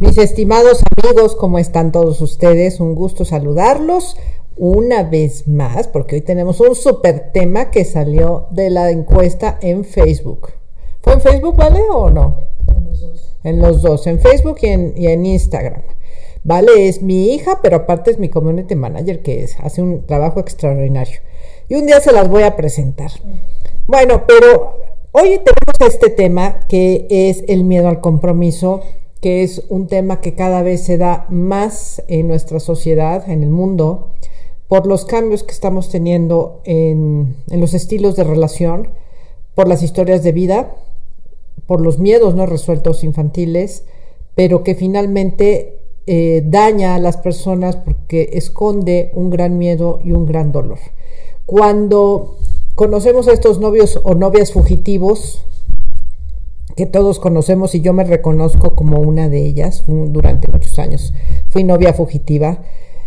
Mis estimados amigos, ¿cómo están todos ustedes? Un gusto saludarlos una vez más, porque hoy tenemos un super tema que salió de la encuesta en Facebook. ¿Fue en Facebook, vale, o no? En los dos. En los dos, en Facebook y en, y en Instagram. Vale, es mi hija, pero aparte es mi community manager que es, hace un trabajo extraordinario. Y un día se las voy a presentar. Bueno, pero hoy tenemos este tema que es el miedo al compromiso, que es un tema que cada vez se da más en nuestra sociedad, en el mundo por los cambios que estamos teniendo en, los estilos de relación, por las historias de vida, por los miedos no resueltos infantiles, pero que finalmente eh, daña a las personas porque esconde un gran miedo y un gran dolor. Cuando conocemos a estos novios o novias fugitivos, que todos conocemos y yo me reconozco como una de ellas, durante muchos años fui novia fugitiva,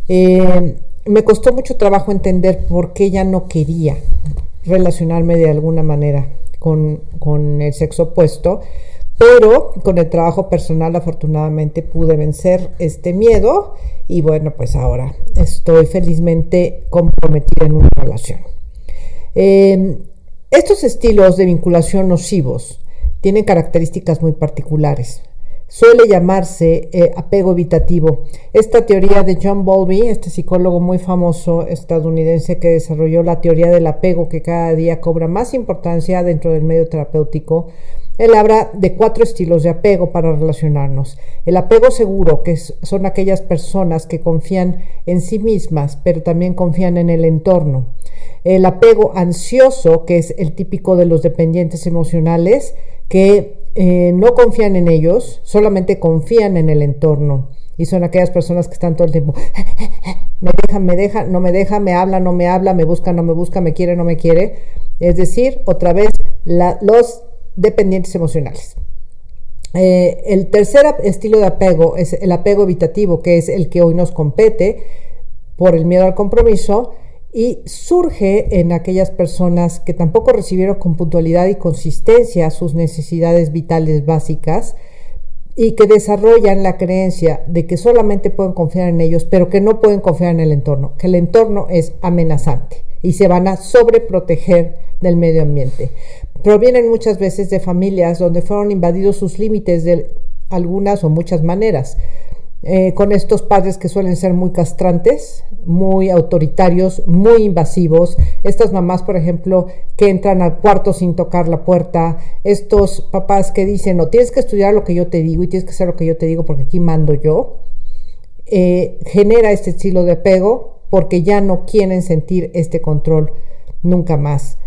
eh, me costó mucho trabajo entender por qué ella no quería relacionarme de alguna manera con, con, el sexo opuesto, pero con el trabajo personal afortunadamente pude vencer este miedo y bueno, pues ahora estoy felizmente comprometida en una relación. Em, estos estilos de vinculación nocivos tienen características muy particulares suele llamarse eh, apego evitativo. Esta teoría de John Bowlby, este psicólogo muy famoso estadounidense que desarrolló la teoría del apego que cada día cobra más importancia dentro del medio terapéutico, él habla de cuatro estilos de apego para relacionarnos. El apego seguro, que son aquellas personas que confían en sí mismas, pero también confían en el entorno. El apego ansioso, que es el típico de los dependientes emocionales, que eh, no confían en ellos, solamente confían en el entorno. Y son aquellas personas que están todo el tiempo, me deja, me deja, no me deja, me habla, no me habla, me busca, no me busca, me quiere, no me quiere. Es decir, otra vez, los dependientes emocionales. Eh, el tercer estilo de apego es el apego evitativo, que es el que hoy nos compete por el miedo al compromiso y surge en aquellas personas que tampoco recibieron con puntualidad y consistencia sus necesidades vitales básicas y que desarrollan la creencia de que solamente pueden confiar en ellos, pero que no pueden confiar en el entorno, que el entorno es amenazante y se van a sobreproteger del medio ambiente. Provienen muchas veces de familias donde fueron invadidos sus límites de algunas o muchas maneras. Eh, con estos padres que suelen ser muy castrantes, muy autoritarios, muy invasivos, estas mamás, por ejemplo, que entran al cuarto sin tocar la puerta, estos papás que dicen, no, tienes que estudiar lo que yo te digo y tienes que hacer lo que yo te digo porque aquí mando yo, eh, genera este estilo de apego porque ya no quieren sentir este control nunca más.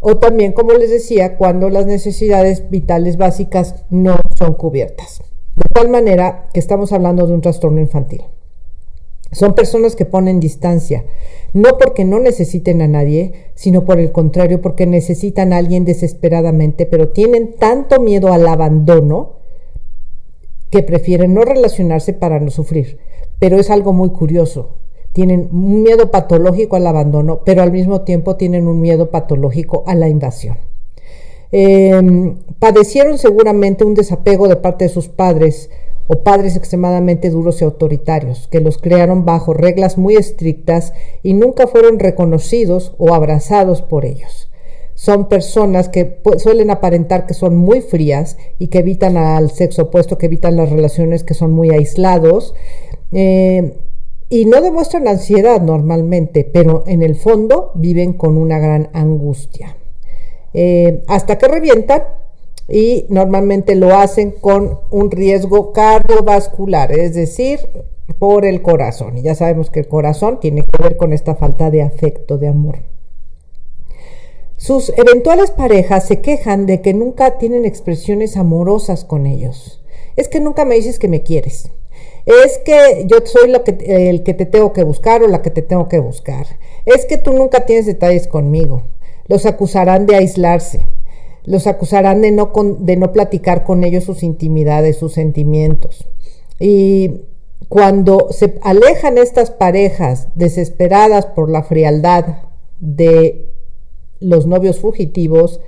O también, como les decía, cuando las necesidades vitales básicas no son cubiertas. De tal manera que estamos hablando de un trastorno infantil. Son personas que ponen distancia, no porque no necesiten a nadie, sino por el contrario, porque necesitan a alguien desesperadamente, pero tienen tanto miedo al abandono que prefieren no relacionarse para no sufrir. Pero es algo muy curioso. Tienen un miedo patológico al abandono, pero al mismo tiempo tienen un miedo patológico a la invasión. Em, padecieron seguramente un desapego de parte de sus padres o padres extremadamente duros y autoritarios, que los crearon bajo reglas muy estrictas y nunca fueron reconocidos o abrazados por ellos. Son personas que suelen aparentar que son muy frías y que evitan al sexo opuesto, que evitan las relaciones, que son muy aislados. Eh, y no demuestran ansiedad normalmente, pero en el fondo viven con una gran angustia. Eh, hasta que revientan y normalmente lo hacen con un riesgo cardiovascular, es decir, por el corazón. Y ya sabemos que el corazón tiene que ver con esta falta de afecto, de amor. Sus eventuales parejas se quejan de que nunca tienen expresiones amorosas con ellos. Es que nunca me dices que me quieres. Es que yo soy lo que, el que te tengo que buscar o la que te tengo que buscar. Es que tú nunca tienes detalles conmigo. Los acusarán de aislarse. Los acusarán de no, de no platicar con ellos sus intimidades, sus sentimientos. Y cuando se alejan estas parejas desesperadas por la frialdad de los novios fugitivos,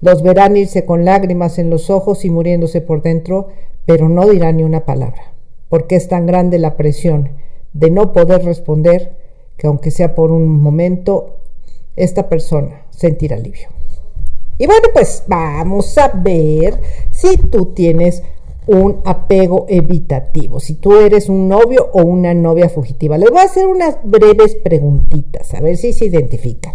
los verán irse con lágrimas en los ojos y muriéndose por dentro, pero no dirán ni una palabra, porque es tan grande la presión de no poder responder que aunque sea por un momento, esta persona sentirá alivio. Y bueno, pues vamos a ver si tú tienes un apego evitativo, si tú eres un novio o una novia fugitiva. Les voy a hacer unas breves preguntitas, a ver si se identifican.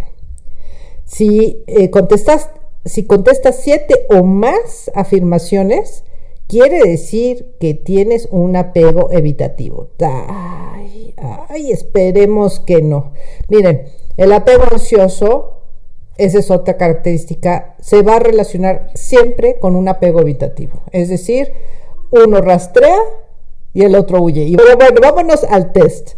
Si eh, contestas si contestas siete o más afirmaciones, quiere decir que tienes un apego evitativo. Ay, ay, esperemos que no. Miren, el apego ansioso, esa es otra característica, se va a relacionar siempre con un apego evitativo. Es decir, uno rastrea y el otro huye. Y bueno, vámonos al test.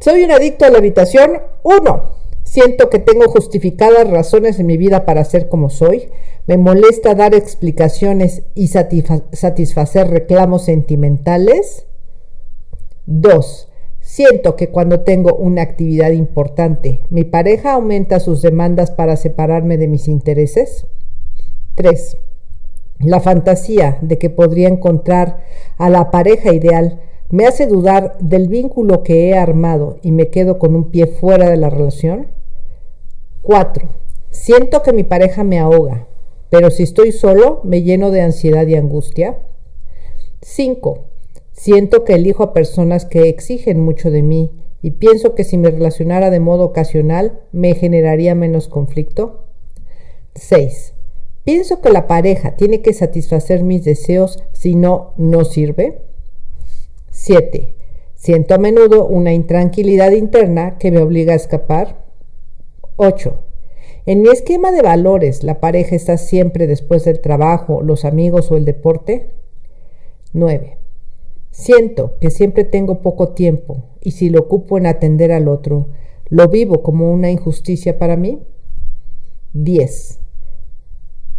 Soy un adicto a la habitación. Uno, Siento que tengo justificadas razones en mi vida para ser como soy. Me molesta dar explicaciones y satisfacer reclamos sentimentales. 2. Siento que cuando tengo una actividad importante, mi pareja aumenta sus demandas para separarme de mis intereses. 3. La fantasía de que podría encontrar a la pareja ideal me hace dudar del vínculo que he armado y me quedo con un pie fuera de la relación. 4. Siento que mi pareja me ahoga, pero si estoy solo me lleno de ansiedad y angustia. 5. Siento que elijo a personas que exigen mucho de mí y pienso que si me relacionara de modo ocasional me generaría menos conflicto. 6. Pienso que la pareja tiene que satisfacer mis deseos, si no, no sirve. 7. Siento a menudo una intranquilidad interna que me obliga a escapar. 8. En mi esquema de valores, ¿la pareja está siempre después del trabajo, los amigos o el deporte? 9. Siento que siempre tengo poco tiempo y si lo ocupo en atender al otro, ¿lo vivo como una injusticia para mí? 10.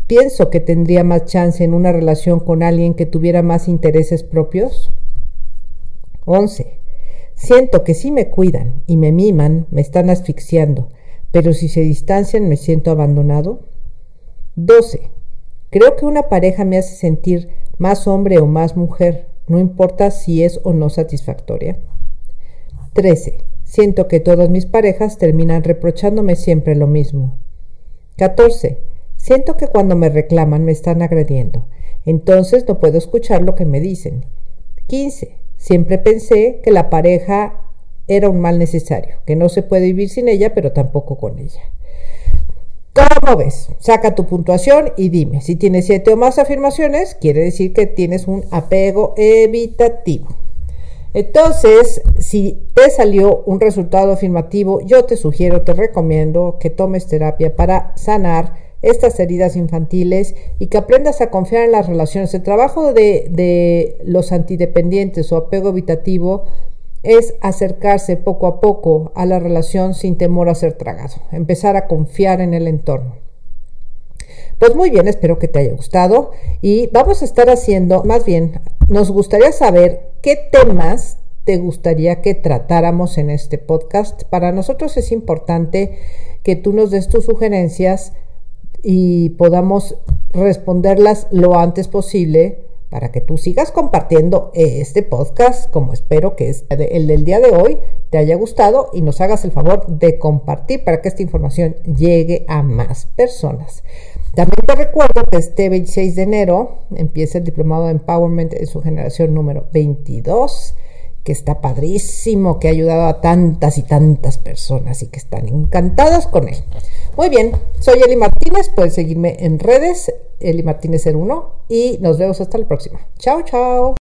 Pienso que tendría más chance en una relación con alguien que tuviera más intereses propios. 11. Siento que si me cuidan y me miman, me están asfixiando pero si se distancian me siento abandonado. 12. Creo que una pareja me hace sentir más hombre o más mujer, no importa si es o no satisfactoria. 13. Siento que todas mis parejas terminan reprochándome siempre lo mismo. 14. Siento que cuando me reclaman me están agrediendo, entonces no puedo escuchar lo que me dicen. 15. Siempre pensé que la pareja era un mal necesario, que no se puede vivir sin ella, pero tampoco con ella. ¿Cómo ves? Saca tu puntuación y dime, si tienes siete o más afirmaciones, quiere decir que tienes un apego evitativo. Entonces, si te salió un resultado afirmativo, yo te sugiero, te recomiendo que tomes terapia para sanar estas heridas infantiles y que aprendas a confiar en las relaciones. El trabajo de, de los antidependientes o apego evitativo es acercarse poco a poco a la relación sin temor a ser tragado, empezar a confiar en el entorno. Pues muy bien, espero que te haya gustado y vamos a estar haciendo, más bien, nos gustaría saber qué temas te gustaría que tratáramos en este podcast. Para nosotros es importante que tú nos des tus sugerencias y podamos responderlas lo antes posible para que tú sigas compartiendo este podcast, como espero que el del día de hoy te haya gustado y nos hagas el favor de compartir para que esta información llegue a más personas. También te recuerdo que este 26 de enero empieza el diplomado de Empowerment en su generación número 22 que está padrísimo, que ha ayudado a tantas y tantas personas y que están encantadas con él. Muy bien, soy Eli Martínez, puedes seguirme en redes, Eli Martínez 01 y nos vemos hasta la próxima. Chao, chao.